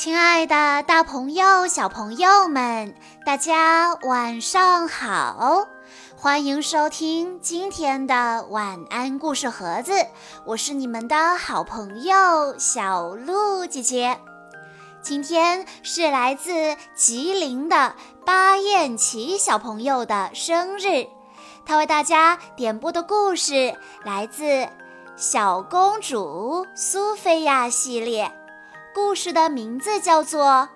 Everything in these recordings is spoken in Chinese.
亲爱的，大朋友、小朋友们，大家晚上好！欢迎收听今天的晚安故事盒子，我是你们的好朋友小鹿姐姐。今天是来自吉林的巴彦奇小朋友的生日，他为大家点播的故事来自《小公主苏菲亚》系列。故事的名字叫做《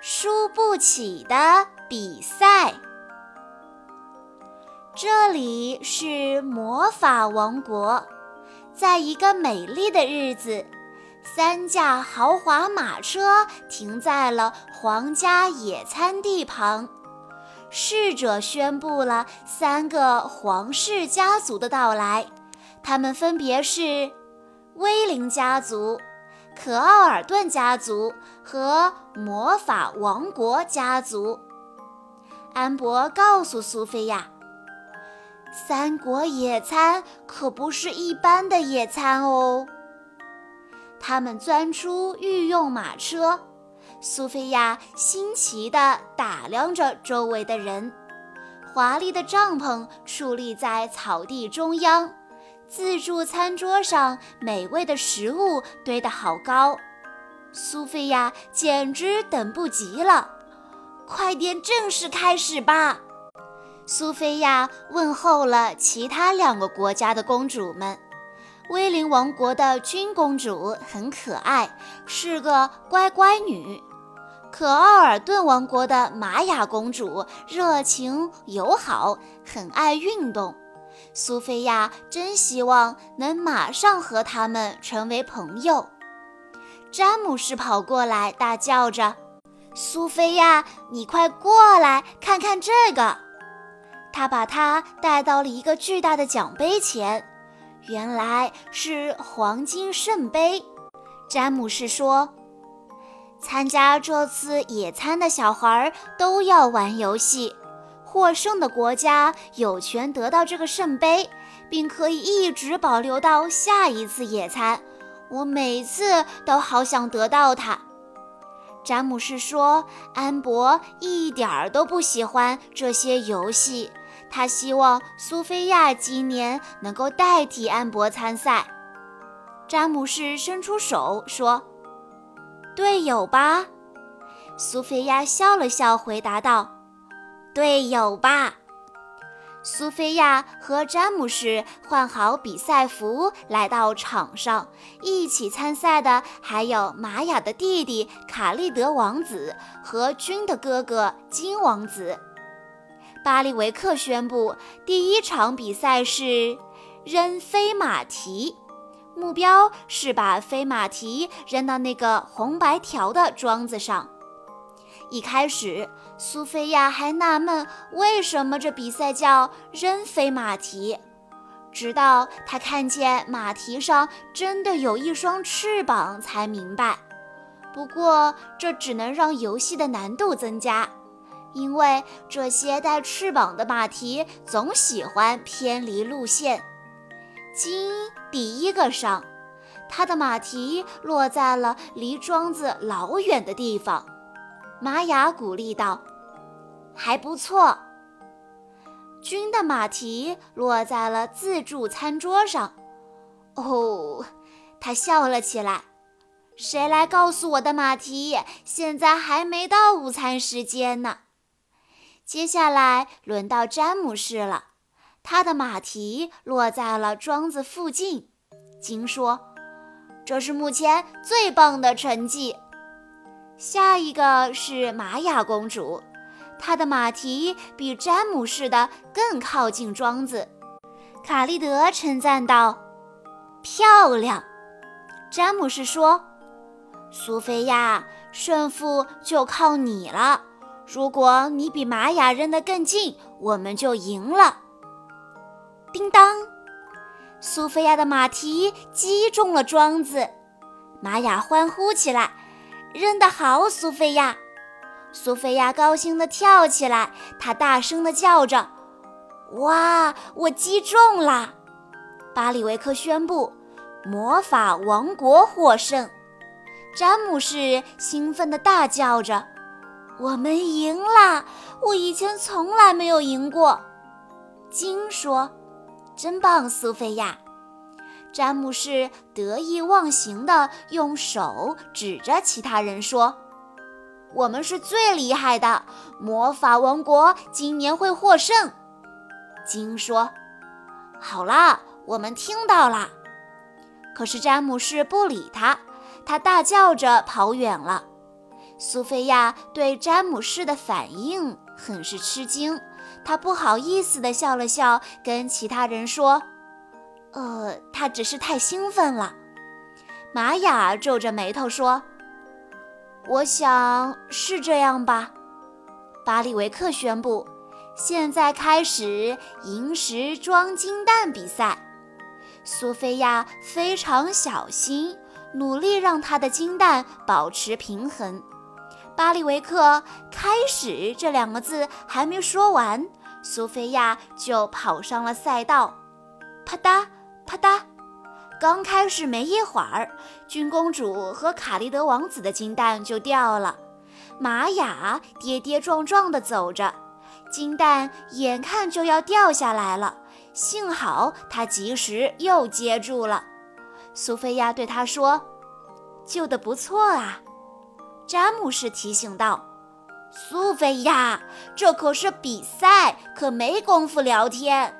输不起的比赛》。这里是魔法王国，在一个美丽的日子，三架豪华马车停在了皇家野餐地旁。侍者宣布了三个皇室家族的到来，他们分别是威灵家族。可奥尔顿家族和魔法王国家族，安博告诉苏菲亚：“三国野餐可不是一般的野餐哦。”他们钻出御用马车，苏菲亚新奇地打量着周围的人。华丽的帐篷矗立在草地中央。自助餐桌上美味的食物堆得好高，苏菲亚简直等不及了。快点正式开始吧！苏菲亚问候了其他两个国家的公主们。威灵王国的君公主很可爱，是个乖乖女。可奥尔顿王国的玛雅公主热情友好，很爱运动。苏菲亚真希望能马上和他们成为朋友。詹姆士跑过来，大叫着：“苏菲亚，你快过来看看这个！”他把她带到了一个巨大的奖杯前，原来是黄金圣杯。詹姆士说：“参加这次野餐的小孩都要玩游戏。”获胜的国家有权得到这个圣杯，并可以一直保留到下一次野餐。我每次都好想得到它。詹姆士说：“安博一点儿都不喜欢这些游戏，他希望苏菲亚今年能够代替安博参赛。”詹姆士伸出手说：“队友吧。”苏菲亚笑了笑，回答道。队友吧，苏菲亚和詹姆士换好比赛服来到场上，一起参赛的还有玛雅的弟弟卡利德王子和君的哥哥金王子。巴利维克宣布，第一场比赛是扔飞马蹄，目标是把飞马蹄扔到那个红白条的桩子上。一开始，苏菲亚还纳闷为什么这比赛叫扔飞马蹄，直到她看见马蹄上真的有一双翅膀，才明白。不过，这只能让游戏的难度增加，因为这些带翅膀的马蹄总喜欢偏离路线。金第一个上，他的马蹄落在了离桩子老远的地方。玛雅鼓励道：“还不错。”君的马蹄落在了自助餐桌上。哦，他笑了起来。谁来告诉我的马蹄？现在还没到午餐时间呢。接下来轮到詹姆士了，他的马蹄落在了桩子附近。金说：“这是目前最棒的成绩。”下一个是玛雅公主，她的马蹄比詹姆士的更靠近桩子。卡利德称赞道：“漂亮。”詹姆士说：“苏菲亚，胜负就靠你了。如果你比玛雅扔得更近，我们就赢了。”叮当，苏菲亚的马蹄击中了桩子，玛雅欢呼起来。扔得好，苏菲亚！苏菲亚高兴地跳起来，她大声地叫着：“哇，我击中了！”巴里维克宣布，魔法王国获胜。詹姆士兴奋地大叫着：“我们赢了！我以前从来没有赢过。”金说：“真棒，苏菲亚！”詹姆士得意忘形地用手指着其他人说：“我们是最厉害的，魔法王国今年会获胜。”金说：“好啦，我们听到了。”可是詹姆士不理他，他大叫着跑远了。苏菲亚对詹姆士的反应很是吃惊，她不好意思地笑了笑，跟其他人说：“呃，他只是太兴奋了。”玛雅皱着眉头说：“我想是这样吧。”巴利维克宣布：“现在开始银石装金蛋比赛。”苏菲亚非常小心，努力让她的金蛋保持平衡。巴利维克开始这两个字还没说完，苏菲亚就跑上了赛道。啪嗒啪嗒，刚开始没一会儿，君公主和卡利德王子的金蛋就掉了。玛雅跌跌撞撞地走着，金蛋眼看就要掉下来了。幸好他及时又接住了，苏菲亚对他说：“救得不错啊。”詹姆士提醒道：“苏菲亚，这可是比赛，可没工夫聊天。”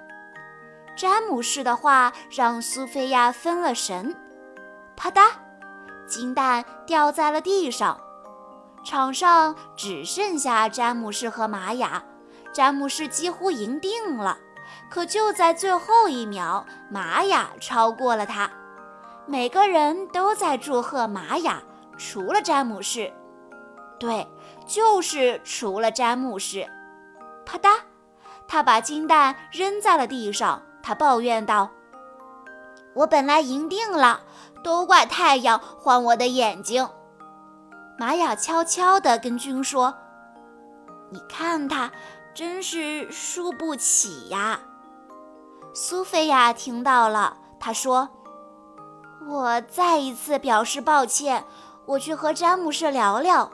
詹姆士的话让苏菲亚分了神，啪嗒，金蛋掉在了地上。场上只剩下詹姆士和玛雅，詹姆士几乎赢定了。可就在最后一秒，玛雅超过了他。每个人都在祝贺玛雅，除了詹姆士。对，就是除了詹姆士。啪嗒，他把金蛋扔在了地上。他抱怨道：“我本来赢定了，都怪太阳晃我的眼睛。”玛雅悄悄地跟君说：“你看他，真是输不起呀。”苏菲亚听到了，她说：“我再一次表示抱歉，我去和詹姆士聊聊。”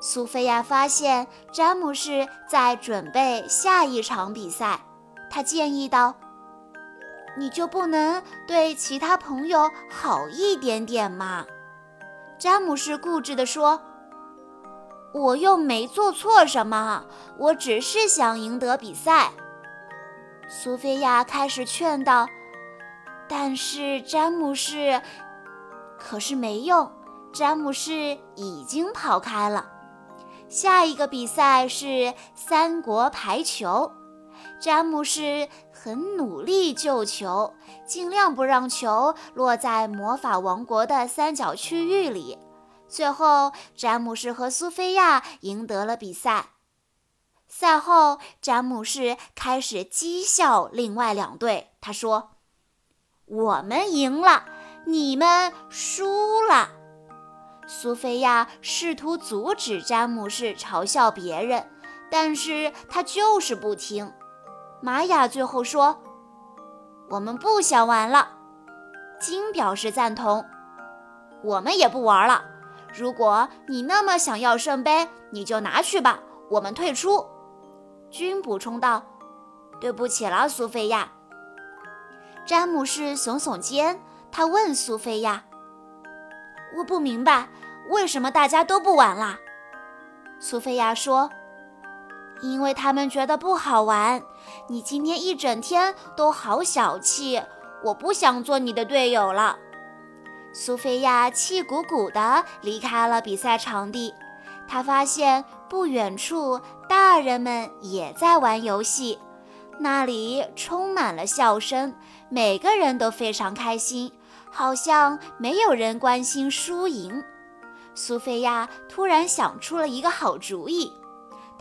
苏菲亚发现詹姆士在准备下一场比赛，他建议道：“你就不能对其他朋友好一点点吗？”詹姆士固执地说：“我又没做错什么，我只是想赢得比赛。”苏菲亚开始劝道：“但是詹姆士，可是没用，詹姆士已经跑开了。下一个比赛是三国排球，詹姆士很努力救球，尽量不让球落在魔法王国的三角区域里。最后，詹姆士和苏菲亚赢得了比赛。”赛后，詹姆士开始讥笑另外两队。他说：“我们赢了，你们输了。”苏菲亚试图阻止詹姆士嘲笑别人，但是他就是不听。玛雅最后说：“我们不想玩了。”金表示赞同：“我们也不玩了。如果你那么想要圣杯，你就拿去吧，我们退出。”君补充道：“对不起了，苏菲亚。”詹姆士耸耸肩，他问苏菲亚：“我不明白，为什么大家都不玩啦？”苏菲亚说：“因为他们觉得不好玩。你今天一整天都好小气，我不想做你的队友了。”苏菲亚气鼓鼓地离开了比赛场地。她发现不远处大人们也在玩游戏，那里充满了笑声，每个人都非常开心，好像没有人关心输赢。苏菲亚突然想出了一个好主意，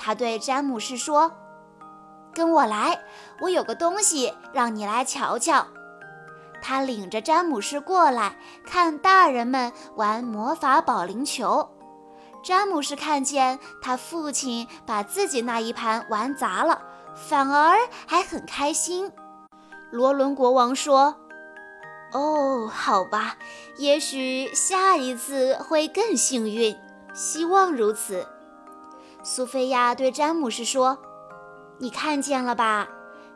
他对詹姆士说：“跟我来，我有个东西让你来瞧瞧。”他领着詹姆士过来看大人们玩魔法保龄球。詹姆士看见他父亲把自己那一盘玩砸了，反而还很开心。罗伦国王说：“哦，好吧，也许下一次会更幸运，希望如此。苏菲亚对詹姆士说：“你看见了吧？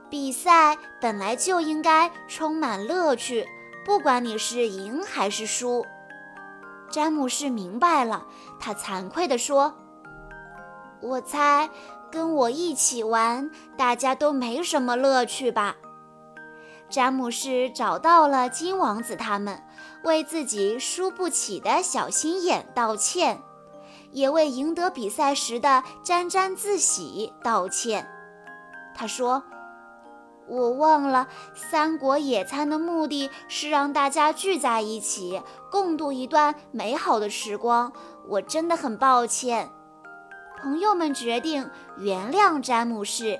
比赛本来就应该充满乐趣，不管你是赢还是输。”詹姆士明白了，他惭愧地说：“我猜跟我一起玩，大家都没什么乐趣吧。”詹姆士找到了金王子他们，为自己输不起的小心眼道歉，也为赢得比赛时的沾沾自喜道歉。他说：“我忘了，三国野餐的目的是让大家聚在一起，共度一段美好的时光。我真的很抱歉。”朋友们决定原谅詹姆士。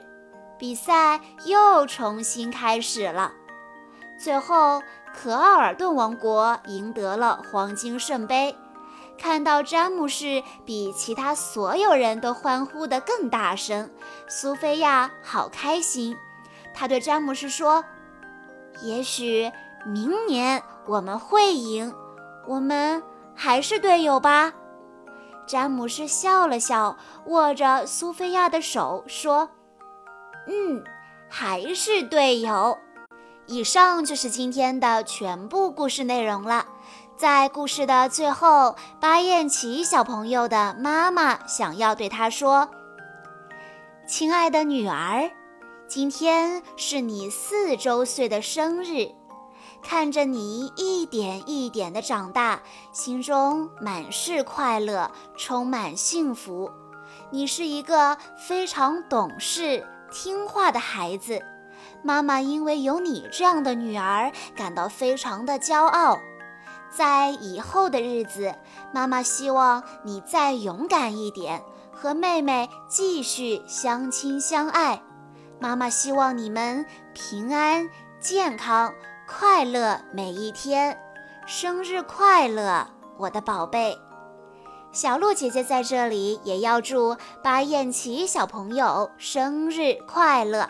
比赛又重新开始了，最后可奥尔顿王国赢得了黄金圣杯。看到詹姆士比其他所有人都欢呼得更大声，苏菲亚好开心。她对詹姆士说：“也许明年我们会赢，我们还是队友吧。”詹姆士笑了笑，握着苏菲亚的手说。嗯，还是队友。以上就是今天的全部故事内容了。在故事的最后，巴彦奇小朋友的妈妈想要对他说：“亲爱的女儿，今天是你四周岁的生日，看着你一点一点的长大，心中满是快乐，充满幸福。你是一个非常懂事。”听话的孩子，妈妈因为有你这样的女儿感到非常的骄傲。在以后的日子，妈妈希望你再勇敢一点，和妹妹继续相亲相爱。妈妈希望你们平安、健康、快乐每一天。生日快乐，我的宝贝！小鹿姐姐在这里也要祝巴彦奇小朋友生日快乐。